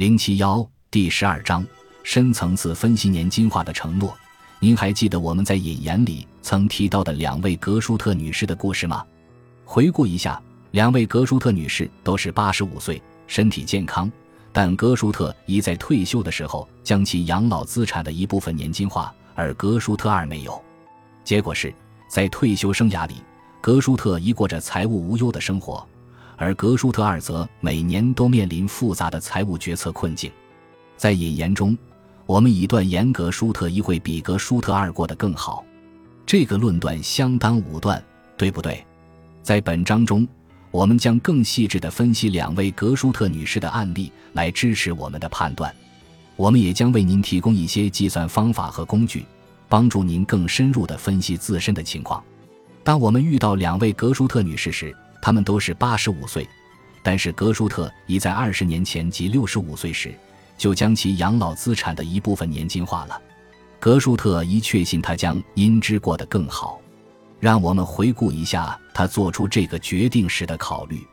零七幺第十二章深层次分析年金化的承诺。您还记得我们在引言里曾提到的两位格舒特女士的故事吗？回顾一下，两位格舒特女士都是八十五岁，身体健康，但格舒特一在退休的时候将其养老资产的一部分年金化，而格舒特二没有。结果是在退休生涯里，格舒特一过着财务无忧的生活。而格舒特二则每年都面临复杂的财务决策困境，在引言中，我们以断言格舒特一会比格舒特二过得更好。这个论断相当武断，对不对？在本章中，我们将更细致地分析两位格舒特女士的案例，来支持我们的判断。我们也将为您提供一些计算方法和工具，帮助您更深入地分析自身的情况。当我们遇到两位格舒特女士时，他们都是八十五岁，但是格舒特已在二十年前即六十五岁时就将其养老资产的一部分年金化了。格舒特已确信他将因之过得更好。让我们回顾一下他做出这个决定时的考虑。